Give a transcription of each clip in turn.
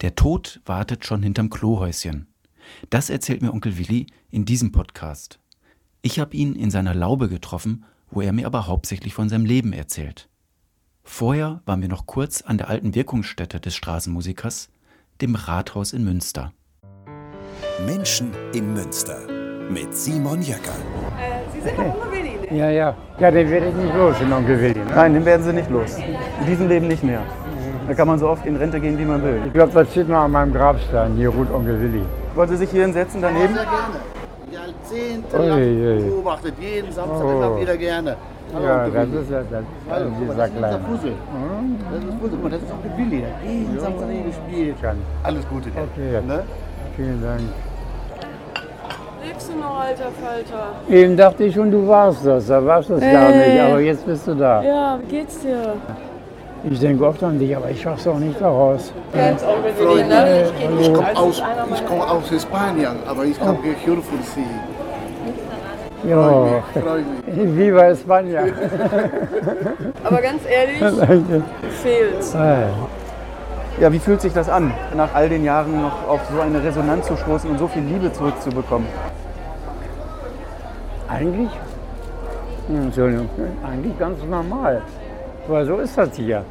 Der Tod wartet schon hinterm Klohäuschen. Das erzählt mir Onkel Willi in diesem Podcast. Ich habe ihn in seiner Laube getroffen, wo er mir aber hauptsächlich von seinem Leben erzählt. Vorher waren wir noch kurz an der alten Wirkungsstätte des Straßenmusikers, dem Rathaus in Münster. Menschen in Münster mit Simon Jäcker. Äh, Sie sind doch Onkel Willi, ne? Ja, ja. Ja, den werde ich nicht los, den Onkel Willi. Ne? Nein, den werden sie nicht los. In diesem Leben nicht mehr. Da kann man so oft in Rente gehen, wie man will. Ich glaube, das steht noch an meinem Grabstein. Hier ruht Onkel Willi. Wollen Sie sich hier hinsetzen daneben? Sehr gerne. Jahrzehntelang beobachtet, jeden Samstag Oh. immer wieder gerne. Hallo, Ja, das ist ja das ist Hallo, ja dieser das ist unser. Fussel. Das ist mal, das ist Onkel Willi. Der hat jeden Samstag hier gespielt. Kann. Alles Gute dir. Okay. Ne? Vielen Dank. Lebst du noch, alter Falter? Eben dachte ich schon, du warst das. Da warst du es gar Äh. nicht. Aber jetzt bist du da. Ja, wie geht's dir? Ich denke oft an dich, aber ich schaff's auch nicht daraus. Ne? Ich komme aus, ich komme aus Spanien, aber ich habe gehört von Sie. Ja. Freue mich. Viva España. Aber ganz ehrlich, fehlt's. Äh, Ja, wie fühlt sich das an, nach all den Jahren noch auf so eine Resonanz zu stoßen und so viel Liebe zurückzubekommen? Eigentlich, hm, Entschuldigung, eigentlich ganz normal. Weil so ist das hier.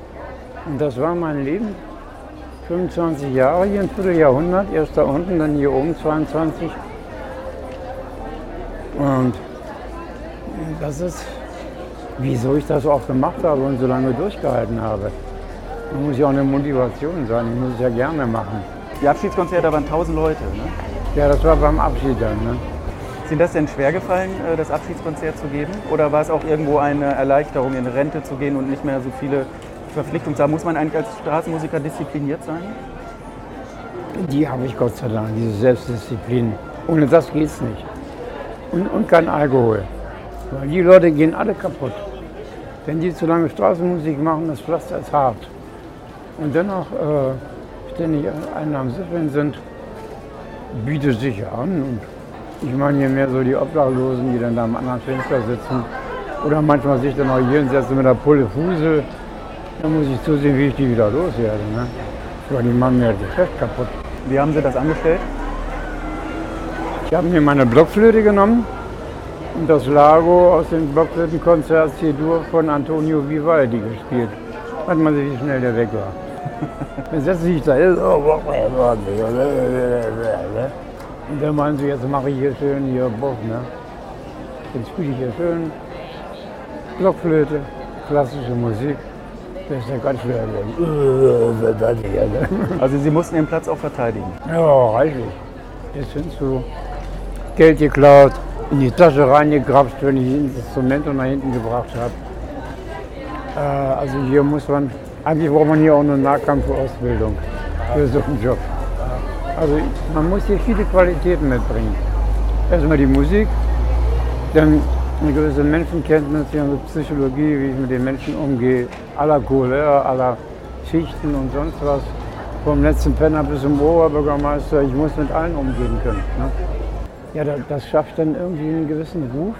Und das war mein Leben. 25 Jahre hier, ein Vierteljahrhundert. Erst da unten, dann hier oben 22. Und das ist, wieso ich das auch gemacht habe und so lange durchgehalten habe. Da muss ja auch eine Motivation sein. Ich muss es ja gerne machen. Die Abschiedskonzerte waren 1000 Leute. Ne? Ja, das war beim Abschied dann. Ne? Ist Ihnen das denn schwer gefallen, äh, das Abschiedskonzert zu geben? Oder war es auch irgendwo eine Erleichterung, in Rente zu gehen und nicht mehr so viele Verpflichtungen zu haben? Muss man eigentlich als Straßenmusiker diszipliniert sein? Die habe ich Gott sei Dank, diese Selbstdisziplin. Ohne das geht's nicht. Und, und kein Alkohol. Weil die Leute gehen alle kaputt. Wenn die zu lange Straßenmusik machen, das Pflaster ist hart. Und dennoch äh, ständig einen am Siffeln sind, bietet sich an. Und ich meine hier mehr so die Obdachlosen, die dann da am anderen Fenster sitzen. Oder manchmal sich dann auch hier hinsetzen mit der Pulle Fusel. Da muss ich zusehen, wie ich die wieder loswerde. Ne? Weil die machen mir das Geschäft kaputt. Wie haben Sie das angestellt? Ich habe mir meine Blockflöte genommen und das Lago aus dem Blockflötenkonzert C-Dur von Antonio Vivaldi gespielt. Hat man sich, wie schnell der weg war. Dann setzt sich da hin. Und dann meinen sie, jetzt mache ich hier schön hier Bock, ne? Jetzt spiele ich hier schön Blockflöte, klassische Musik. Das ist ja ganz schwer. Also Sie mussten Ihren Platz auch verteidigen. Ja, reichlich. Jetzt sind so Geld geklaut, in die Tasche reingegrapscht, wenn ich das Instrument nach hinten gebracht habe. Äh, also hier muss man, eigentlich braucht man hier auch eine Nahkampfausbildung für so einen Job. Also man muss hier viele Qualitäten mitbringen. Erstmal die Musik, dann eine gewisse Menschenkenntnis, eine Psychologie, wie ich mit den Menschen umgehe, aller Couleur, aller Schichten und sonst was. Vom letzten Penner bis zum Oberbürgermeister, ich muss mit allen umgehen können. Ne? Ja, das, schafft dann irgendwie einen gewissen Ruf.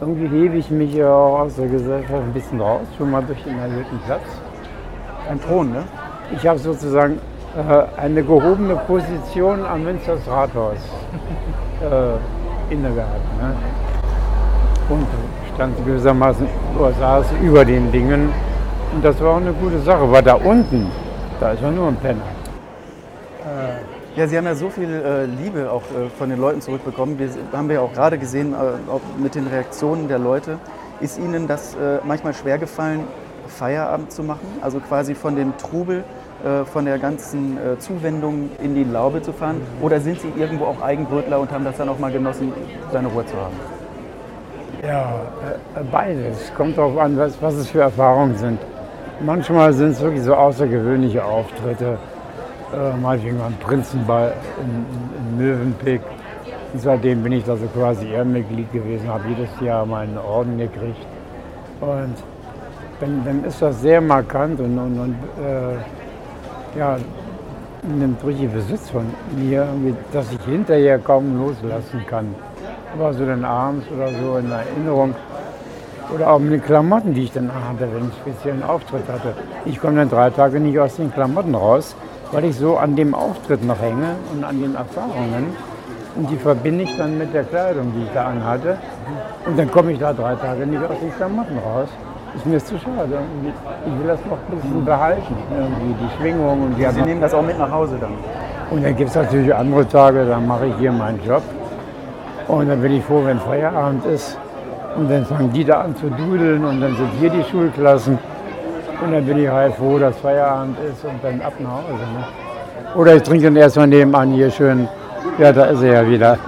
Irgendwie hebe ich mich ja auch aus der Gesellschaft ein bisschen raus, schon mal durch den erhöhten Platz. Ein Thron, ne? Ich habe sozusagen eine gehobene Position am Münsters Rathaus äh, inne gehabt. Ne? Und stand gewissermaßen oder saß über den Dingen. Und das war auch eine gute Sache, weil da unten, da ist ja nur ein Penner. Ja, Sie haben ja so viel äh, Liebe auch äh, von den Leuten zurückbekommen. Wir haben wir ja auch gerade gesehen, äh, auch mit den Reaktionen der Leute. Ist Ihnen das äh, manchmal schwer gefallen, Feierabend zu machen? Also quasi von dem Trubel, äh, von der ganzen äh, Zuwendung in die Laube zu fahren? Oder sind Sie irgendwo auch Eigenbrötler und haben das dann auch mal genossen, seine Ruhe zu haben? Ja, äh, beides. Kommt darauf an, was, was es für Erfahrungen sind. Manchmal sind es wirklich so außergewöhnliche Auftritte. Äh, meinetwegen am Prinzenball in, in, in Mövenpick. Und seitdem bin ich da so quasi Ehrenmitglied gewesen, habe jedes Jahr meinen Orden gekriegt. Und dann, dann ist das sehr markant und, und, und äh, ja, nimmt richtig Besitz von mir, dass ich hinterher kaum loslassen kann. Aber so dann abends oder so in Erinnerung. Oder auch mit den Klamotten, die ich dann hatte, wenn ich einen speziellen Auftritt hatte. Ich komme dann drei Tage nicht aus den Klamotten raus, weil ich so an dem Auftritt noch hänge und an den Erfahrungen. Und die verbinde ich dann mit der Kleidung, die ich da anhatte. Und dann komme ich da drei Tage nicht aus den Klamotten raus. Ist mir zu schade. Ich will das noch ein bisschen behalten, irgendwie die Schwingung und die Sie nehmen das auch mit nach Hause dann. und dann gibt es natürlich andere Tage, da mache ich hier meinen Job. Und dann bin ich froh, wenn Feierabend ist. Und dann fangen die da an zu dudeln und dann sind hier die Schulklassen. Und dann bin ich halt froh, dass Feierabend ist und dann ab nach Hause. Ne? Oder ich trinke dann erstmal nebenan hier schön. Ja, da ist er ja wieder.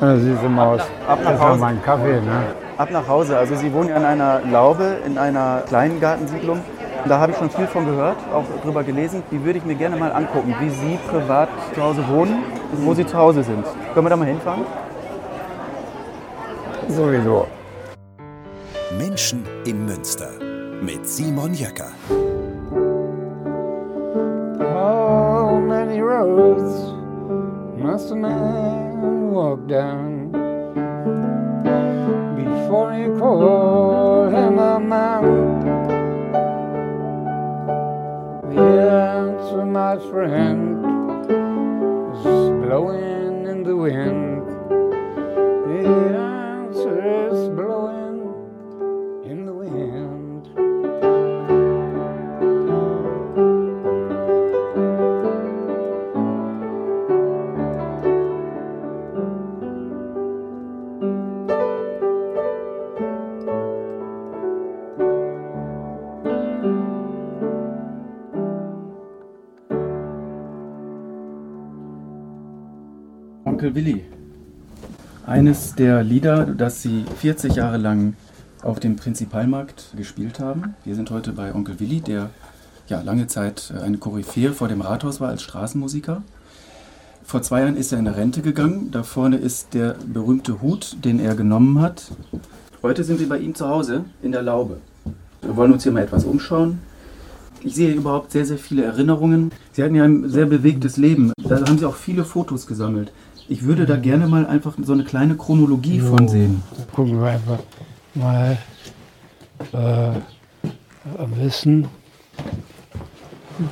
Eine süße Maus. Ab nach Erstmal Hause. meinen Kaffee. Ne? Ab nach Hause. Also Sie wohnen ja in einer Laube, in einer kleinen Gartensiedlung. Da habe ich schon viel von gehört, auch drüber gelesen. Die würde ich mir gerne mal angucken, wie Sie privat zu Hause wohnen, wo Sie zu Hause sind. Können wir da mal hinfahren? Sowieso. Menschen in Münster mit Simon Jäcker. How many roads must a man walk down before you call him a man? The answer, my friend, is blowing in the wind. Onkel Willi. Eines der Lieder, das Sie 40 Jahre lang auf dem Prinzipalmarkt gespielt haben. Wir sind heute bei Onkel Willi, der ja lange Zeit äh, eine Koryphäe vor dem Rathaus war als Straßenmusiker. Vor zwei Jahren ist er in Rente gegangen. Da vorne ist der berühmte Hut, den er genommen hat. Heute sind wir bei ihm zu Hause in der Laube. Wir wollen uns hier mal etwas umschauen. Ich sehe überhaupt sehr, sehr viele Erinnerungen. Sie hatten ja ein sehr bewegtes Leben. Da haben Sie auch viele Fotos gesammelt. Ich würde da gerne mal einfach so eine kleine Chronologie von sehen. gucken wir einfach mal äh, am besten.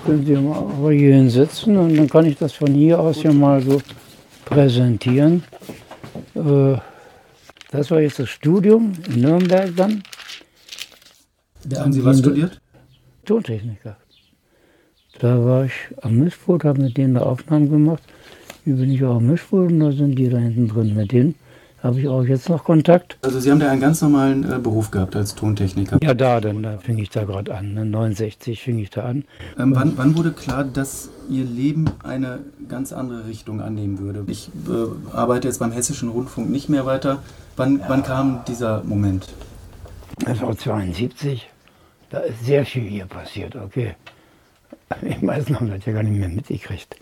Können Sie mal hier hinsetzen und dann kann ich das von hier aus ja mal so präsentieren. Äh, das war jetzt das Studium in Nürnberg dann, Da haben Sie was studiert? Tontechniker. Da war ich am Mischpult, habe mit denen da Aufnahmen gemacht. Hier bin ich auch am Mischpult und da sind die da hinten drin. Mit denen habe ich auch jetzt noch Kontakt. Also Sie haben da einen ganz normalen äh, Beruf gehabt als Tontechniker. Ja, da, dann da fing ich da gerade an. Ne? 69 fing ich da an. Ähm, wann, wann wurde klar, dass Ihr Leben eine ganz andere Richtung annehmen würde? Ich äh, arbeite jetzt beim Hessischen Rundfunk nicht mehr weiter. Wann, wann kam dieser Moment? Das war 72. Da ist sehr viel hier passiert, okay. Die meisten haben das ja gar nicht mehr mitgekriegt.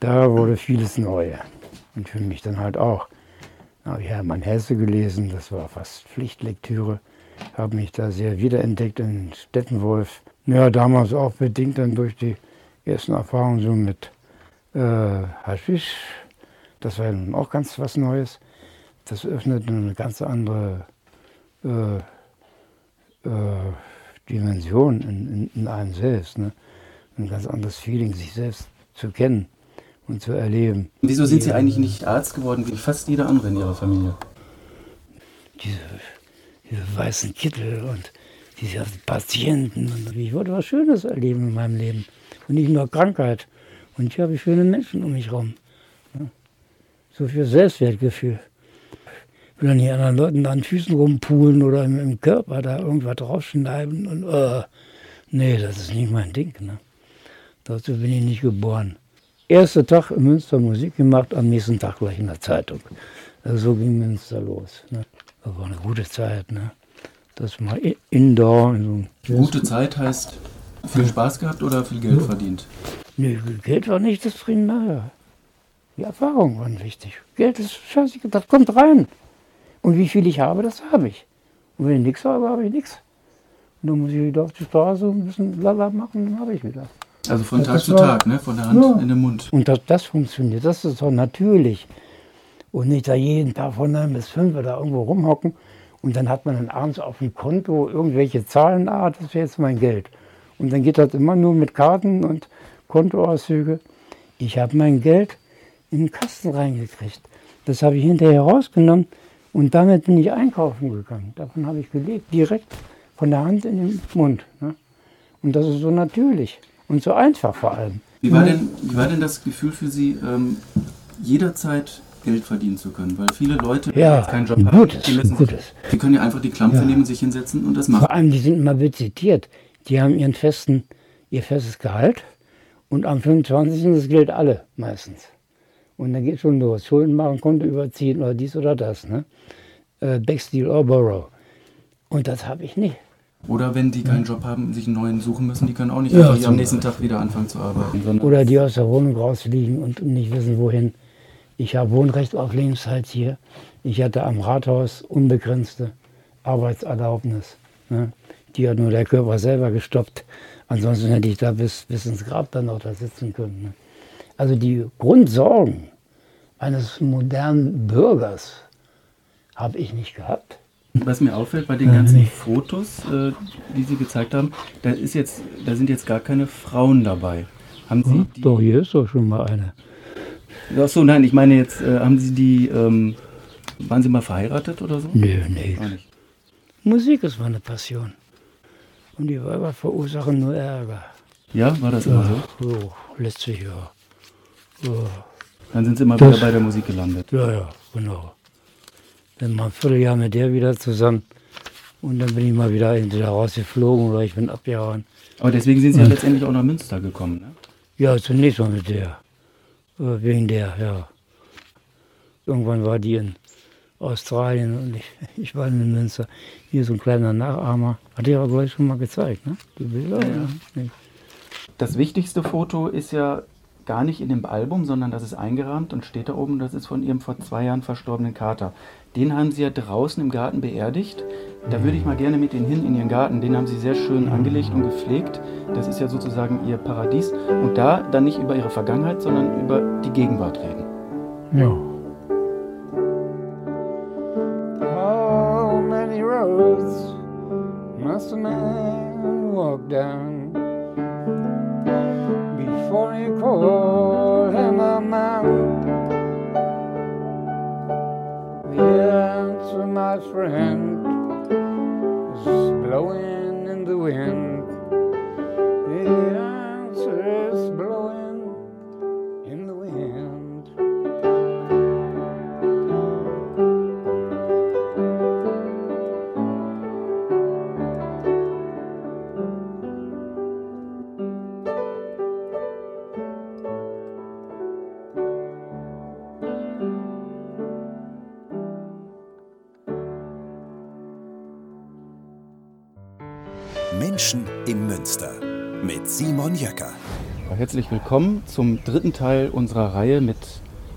Da wurde vieles neu. Und für mich dann halt auch. Da habe ich Hermann Hesse gelesen, das war fast Pflichtlektüre. Habe mich da sehr wiederentdeckt in Stettenwolf. Ja, damals auch bedingt dann durch die ersten Erfahrungen so mit äh, Haschisch. Das war ja nun auch ganz was Neues. Das öffnet eine ganz andere äh, äh, Dimension in, in, in einem selbst. Ne? Ein ganz anderes Feeling, sich selbst zu kennen und zu erleben. Wieso sind Sie eigentlich nicht Arzt geworden, wie fast jeder andere in Ihrer Familie? Diese, diese weißen Kittel und diese Patienten. Und ich wollte was Schönes erleben in meinem Leben und nicht nur Krankheit. Und hier habe ich schöne Menschen um mich herum. So viel Selbstwertgefühl. Ich will dann nicht anderen Leuten an Füßen rumpulen oder im, im Körper da irgendwas draufschneiden. Und, äh, nee, das ist nicht mein Ding. Ne? Dazu bin ich nicht geboren. Erster Tag in Münster Musik gemacht, am nächsten Tag gleich in der Zeitung. Also so ging Münster los. Ne? Das war eine gute Zeit. Ne? Das mal indoor. In so Gute Zeit heißt viel Spaß gehabt oder viel Geld verdient? Nee, Geld war nicht das Primäre. Die Erfahrungen waren wichtig. Geld ist scheiße, das kommt rein. Und wie viel ich habe, das habe ich. Und wenn ich nichts habe, habe ich nichts. Und dann muss ich wieder auf die Straße ein bisschen lala machen, dann habe ich wieder. Also von Tag zu war- Tag, ne? von der Hand Ja. in den Mund. Und dass das funktioniert, das ist doch natürlich. Und nicht da jeden Tag von 9 bis 5 da irgendwo rumhocken und dann hat man dann abends auf dem Konto irgendwelche Zahlen, ah, das wäre jetzt mein Geld. Und dann geht das immer nur mit Karten und Kontoauszüge. Ich habe mein Geld in den Kasten reingekriegt. Das habe ich hinterher rausgenommen und damit bin ich einkaufen gegangen. Davon habe ich gelebt, direkt von der Hand in den Mund. Ne? Und das ist so natürlich und so einfach vor allem. Wie war denn, wie war denn das Gefühl für Sie, ähm, jederzeit Geld verdienen zu können? Weil viele Leute, die Ja, jetzt keinen Job ein haben, gutes, die, müssen ein gutes. die können ja einfach die Klampfe Ja. nehmen, sich hinsetzen und das machen. Vor allem, die sind immer budgetiert. Die haben ihren festen, ihr festes Gehalt und am 25. das gilt alle meistens. Und dann geht schon los. Schulden machen, Konto überziehen oder dies oder das. Ne? Äh, Backsteel or Borrow. Und das habe ich nicht. Oder wenn die keinen Job haben, sich einen neuen suchen müssen, die können auch nicht Ja, einfach am nächsten Tag wieder anfangen zu arbeiten. Oder die aus der Wohnung rausfliegen und nicht wissen, wohin. Ich habe Wohnrecht auf Lebenszeit hier. Ich hatte am Rathaus unbegrenzte Arbeitserlaubnis. Ne? Die hat nur der Körper selber gestoppt. Ansonsten hätte ich da bis, bis ins Grab dann noch da sitzen können. Ne? Also die Grundsorgen eines modernen Bürgers habe ich nicht gehabt. Was mir auffällt bei den Ja, ganzen. Fotos, äh, die Sie gezeigt haben, da, ist jetzt, da sind jetzt gar keine Frauen dabei. Haben Sie die, Doch, hier ist doch schon mal eine. Ach so, nein, ich meine jetzt, äh, haben Sie die, ähm, waren Sie mal verheiratet oder so? Nö, nee. Auch nicht. Musik ist meine Passion. Und die Weiber verursachen nur Ärger. Ja, war das immer so? So, letztes Jahr. Ja, Dann sind Sie immer Das- wieder bei der Musik gelandet. ja, ja, genau. Bin mal ein Vierteljahr mit der wieder zusammen. Und dann bin ich mal wieder entweder rausgeflogen oder ich bin abgehauen. Aber deswegen sind Sie ja letztendlich auch nach Münster gekommen, ne? Ja, zunächst mal mit der. Äh, Wegen der, ja. Irgendwann war die in Australien und ich, ich war in Münster. Hier so ein kleiner Nachahmer. Hat ich aber gleich schon mal gezeigt, ne? Die Bilder? Ja. Nee. Das wichtigste Foto ist ja gar nicht in dem Album, sondern das ist eingerahmt und steht da oben. Das ist von Ihrem vor zwei Jahren verstorbenen Kater. Den haben Sie ja draußen im Garten beerdigt. Da würde ich mal gerne mit Ihnen hin in Ihren Garten. Den haben Sie sehr schön angelegt und gepflegt. Das ist ja sozusagen Ihr Paradies. Und da dann nicht über Ihre Vergangenheit, sondern über die Gegenwart reden. Ja. How many roads must a man walk down comprehend. Mit Simon Jäcker. Herzlich willkommen zum dritten Teil unserer Reihe mit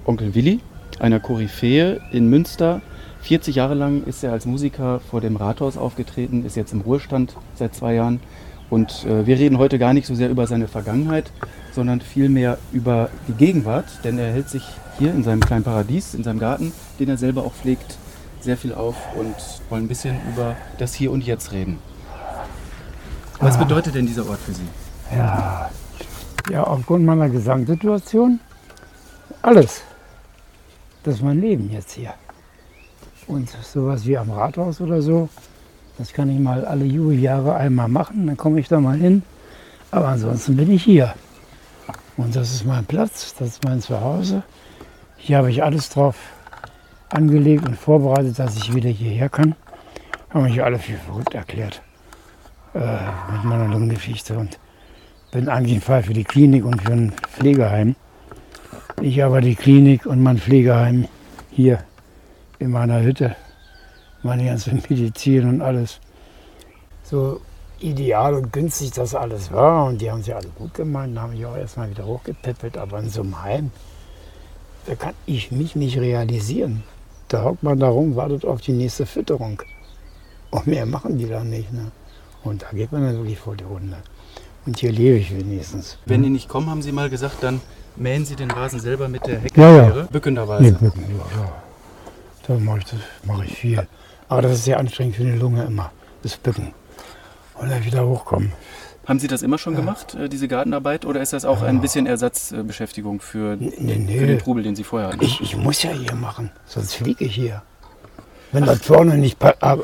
Onkel Willi, einer Koryphäe in Münster. 40 Jahre lang ist er als Musiker vor dem Rathaus aufgetreten, ist jetzt im Ruhestand seit zwei Jahren. Und äh, wir reden heute gar nicht so sehr über seine Vergangenheit, sondern vielmehr über die Gegenwart, denn er hält sich hier in seinem kleinen Paradies, in seinem Garten, den er selber auch pflegt, sehr viel auf und wollen ein bisschen über das Hier und Jetzt reden. Was bedeutet denn dieser Ort für Sie? Ja, ja, aufgrund meiner Gesamtsituation alles. Das ist mein Leben jetzt hier. Und sowas wie am Rathaus oder so, das kann ich mal alle Jubeljahre einmal machen, dann komme ich da mal hin. Aber ansonsten bin ich hier. Und das ist mein Platz, das ist mein Zuhause. Hier habe ich alles drauf angelegt und vorbereitet, dass ich wieder hierher kann. Haben mich alle für verrückt erklärt äh, mit meiner Lungengeschichte und bin eigentlich ein Fall für die Klinik und für ein Pflegeheim. Ich aber die Klinik und mein Pflegeheim hier in meiner Hütte, meine ganze Medizin und alles. So ideal und günstig das alles war und die haben sie alle gut gemeint, haben mich auch erstmal wieder hochgepäppelt, aber in so einem Heim, da kann ich mich nicht realisieren. Da hockt man da rum, wartet auf die nächste Fütterung. Und mehr machen die da nicht. Ne? Und da geht man dann wirklich vor die Runde. Und hier lebe ich wenigstens. Wenn die nicht kommen, haben Sie mal gesagt, dann mähen Sie den Rasen selber mit der Ja, ja. Heckenschere, bückenderweise. Nee, Bücken, ja, ja. Da mache ich, das mache ich viel. Aber das ist sehr anstrengend für die Lunge immer, das Bücken. Und dann wieder hochkommen. Haben Sie das immer schon gemacht, äh, diese Gartenarbeit, oder ist das auch ein bisschen Ersatzbeschäftigung für, Nee, für den nee. Trubel, den Sie vorher hatten? Ich, ich muss ja hier machen, sonst fliege ich hier. Wenn das vorne nicht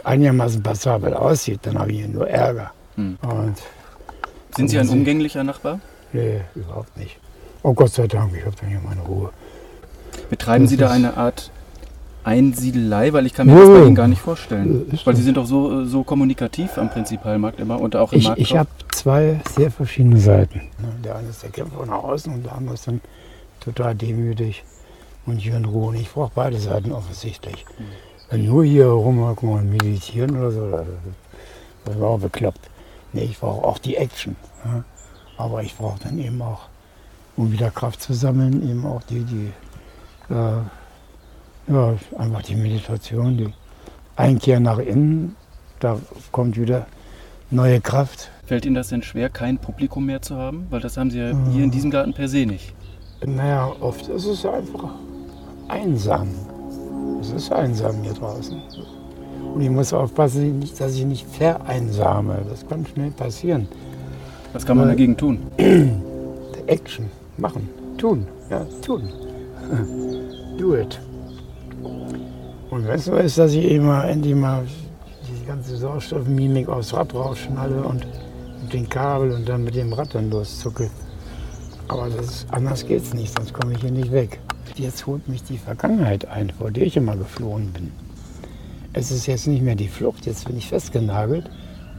einigermaßen passabel aussieht, dann habe ich hier nur Ärger. Hm. Sind Sie ein umgänglicher Nachbar? nee, überhaupt nicht. Oh Gott sei Dank, ich habe dann hier meine Ruhe. Betreiben Das Sie da eine Art Einsiedelei? Weil ich kann mir Nö. das bei Ihnen gar nicht vorstellen. Ist Weil. Sie sind doch so, so kommunikativ am Prinzipalmarkt immer und auch im Ich, Markt. ich habe zwei sehr verschiedene Seiten. ne. Der eine ist der Kämpfer nach außen und der andere ist dann total demütig und hier in Ruhe. Und ich brauche beide Seiten offensichtlich. Wenn nur hier rumhocken und meditieren oder so, das war auch bekloppt. Nee, ich brauche auch die Action. ne. Aber ich brauche dann eben auch, um wieder Kraft zu sammeln, eben auch die, die äh, ja, einfach die Meditation, die Einkehr nach innen, da kommt wieder neue Kraft. Fällt Ihnen das denn schwer, kein Publikum mehr zu haben? Weil das haben Sie ja hier in diesem Garten per se nicht. Naja, oft ist es einfach einsam. Es ist einsam hier draußen. Und ich muss aufpassen, dass ich nicht vereinsame. Das kann schnell passieren. Was kann man Weil- dagegen tun? Action, machen, tun, ja, tun. Do it. Und wenn es so ist, dass ich eben mal endlich mal die ganze Sauerstoffmimik aufs Rad rausschnalle und mit dem Kabel und dann mit dem Rad dann loszucke. Aber das anders geht's nicht, sonst komme ich hier nicht weg. Jetzt holt mich die Vergangenheit ein, vor der ich immer geflohen bin. Es ist jetzt nicht mehr die Flucht, jetzt bin ich festgenagelt.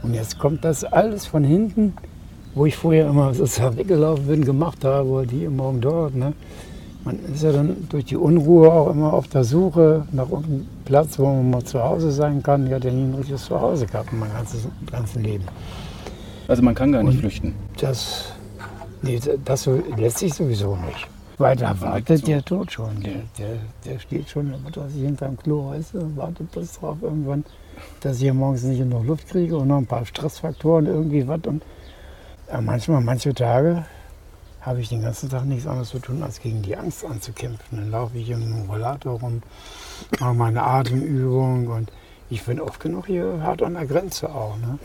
Und jetzt kommt das alles von hinten, wo ich vorher immer sozusagen weggelaufen bin, gemacht habe, die morgen dort. Ne? Man ist ja dann durch die Unruhe auch immer auf der Suche nach irgendeinem Platz, wo man mal zu Hause sein kann. Ich hatte ja nie ein richtiges Zuhause gehabt in meinem ganzen, ganzen Leben. Also man kann gar nicht flüchten. Das, nee, das so, letztlich sowieso nicht. Weiter wartet der Tod schon. Der, der, der steht schon, weiß ich, hinterm Klo heißt, und wartet bis drauf irgendwann, dass ich hier morgens nicht genug Luft kriege und noch ein paar Stressfaktoren, irgendwie was. Und ja, manchmal, manche Tage habe ich den ganzen Tag nichts anderes zu tun, als gegen die Angst anzukämpfen. Dann laufe ich im Rollator rum, mache meine Atemübung und ich bin oft genug hier hart an der Grenze auch. Ne?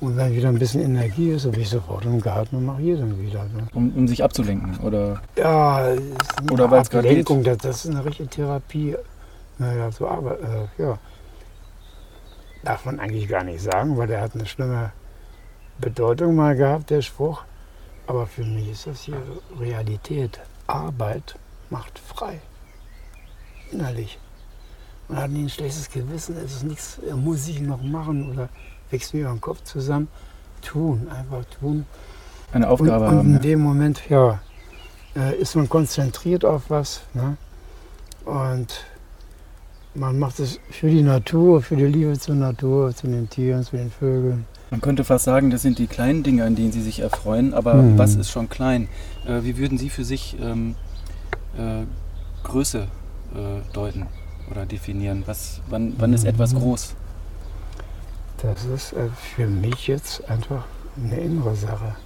Und wenn wieder ein bisschen Energie ist, dann bin ich sofort im Garten und mache hier dann wieder. Ne? Um, um sich abzulenken. Oder Ja, es ist eine grad Ablenkung, das, das ist eine richtige Therapie. Naja, so, aber äh, ja. Darf man eigentlich gar nicht sagen, weil der hat eine schlimme Bedeutung mal gehabt, der Spruch. Aber für mich ist das hier Realität. Arbeit macht frei. Innerlich. Man hat nie ein schlechtes Gewissen, es ist nichts, äh, muss ich noch machen oder wächst mir über den Kopf zusammen. Tun, einfach tun. eine Aufgabe und, und haben. in dem Moment, ja, äh, ist man konzentriert auf was. Ne? Und man macht es für die Natur, für die Liebe zur Natur, zu den Tieren, zu den Vögeln. Man könnte fast sagen, das sind die kleinen Dinge, an denen Sie sich erfreuen. Aber Mhm. was ist schon klein? Äh, wie würden Sie für sich ähm, äh, Größe äh, deuten oder definieren? Was, wann, wann ist etwas Mhm. groß? Das ist äh, für mich jetzt einfach eine innere Sache.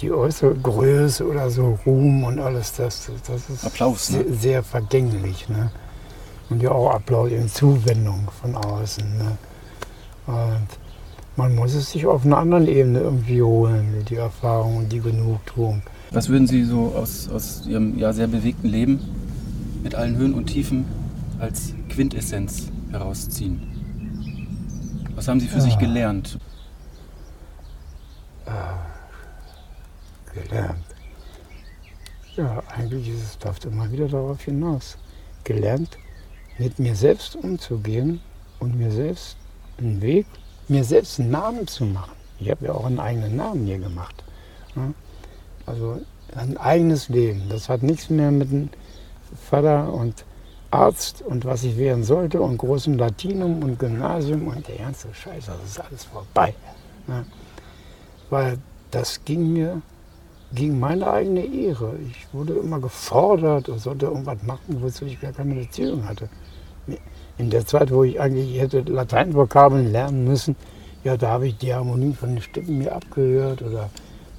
Die äußere Größe oder so Ruhm und alles, das, das ist Applaus, ne? sehr, sehr vergänglich. Ne? Und ja auch Applaus in Zuwendung von außen. Ne? Und man muss es sich auf einer anderen Ebene irgendwie holen, die Erfahrung und die Genugtuung. Was würden Sie so aus, aus Ihrem ja, sehr bewegten Leben mit allen Höhen und Tiefen als Quintessenz herausziehen? Was haben Sie für sich Ja. gelernt? gelernt. Ja, eigentlich ist es, läuft immer wieder darauf hinaus. Gelernt, mit mir selbst umzugehen und mir selbst einen Weg, mir selbst einen Namen zu machen. Ich habe ja auch einen eigenen Namen hier gemacht. Also ein eigenes Leben. Das hat nichts mehr mit dem Vater und Arzt und was ich werden sollte und großem Latinum und Gymnasium und der ganze Scheiß. Das ist alles vorbei. Ne? Weil das ging mir gegen meine eigene Ehre. Ich wurde immer gefordert und sollte irgendwas machen, wozu ich gar keine Beziehung hatte. In der Zeit, wo ich eigentlich hätte Lateinvokabeln lernen müssen, ja, da habe ich die Harmonie von den Stimmen mir abgehört oder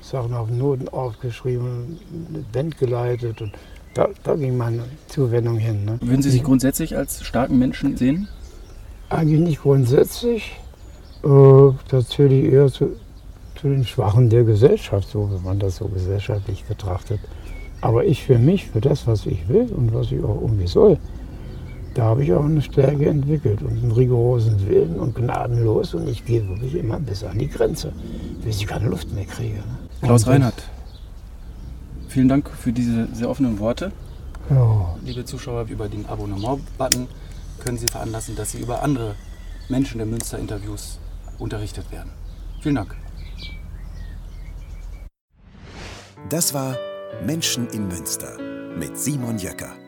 Sachen auf Noten aufgeschrieben, eine Band geleitet und da, da ging meine Zuwendung hin. Ne? Würden Sie sich grundsätzlich als starken Menschen sehen? Eigentlich nicht grundsätzlich. Äh, das zähle ich eher zu, zu den Schwachen der Gesellschaft, so wenn man das so gesellschaftlich betrachtet. Aber ich für mich, für das, was ich will und was ich auch irgendwie soll, da habe ich auch eine Stärke entwickelt und einen rigorosen Willen und gnadenlos. Und ich gehe wirklich immer bis an die Grenze, bis ich keine Luft mehr kriege. ne? Klaus Reinhardt, vielen Dank für diese sehr offenen Worte. Ja, Liebe Zuschauer, über den Abonnement-Button können Sie veranlassen, dass Sie über andere Menschen der Münster-Interviews unterrichtet werden. Vielen Dank. Das war Menschen in Münster mit Simon Jöcker.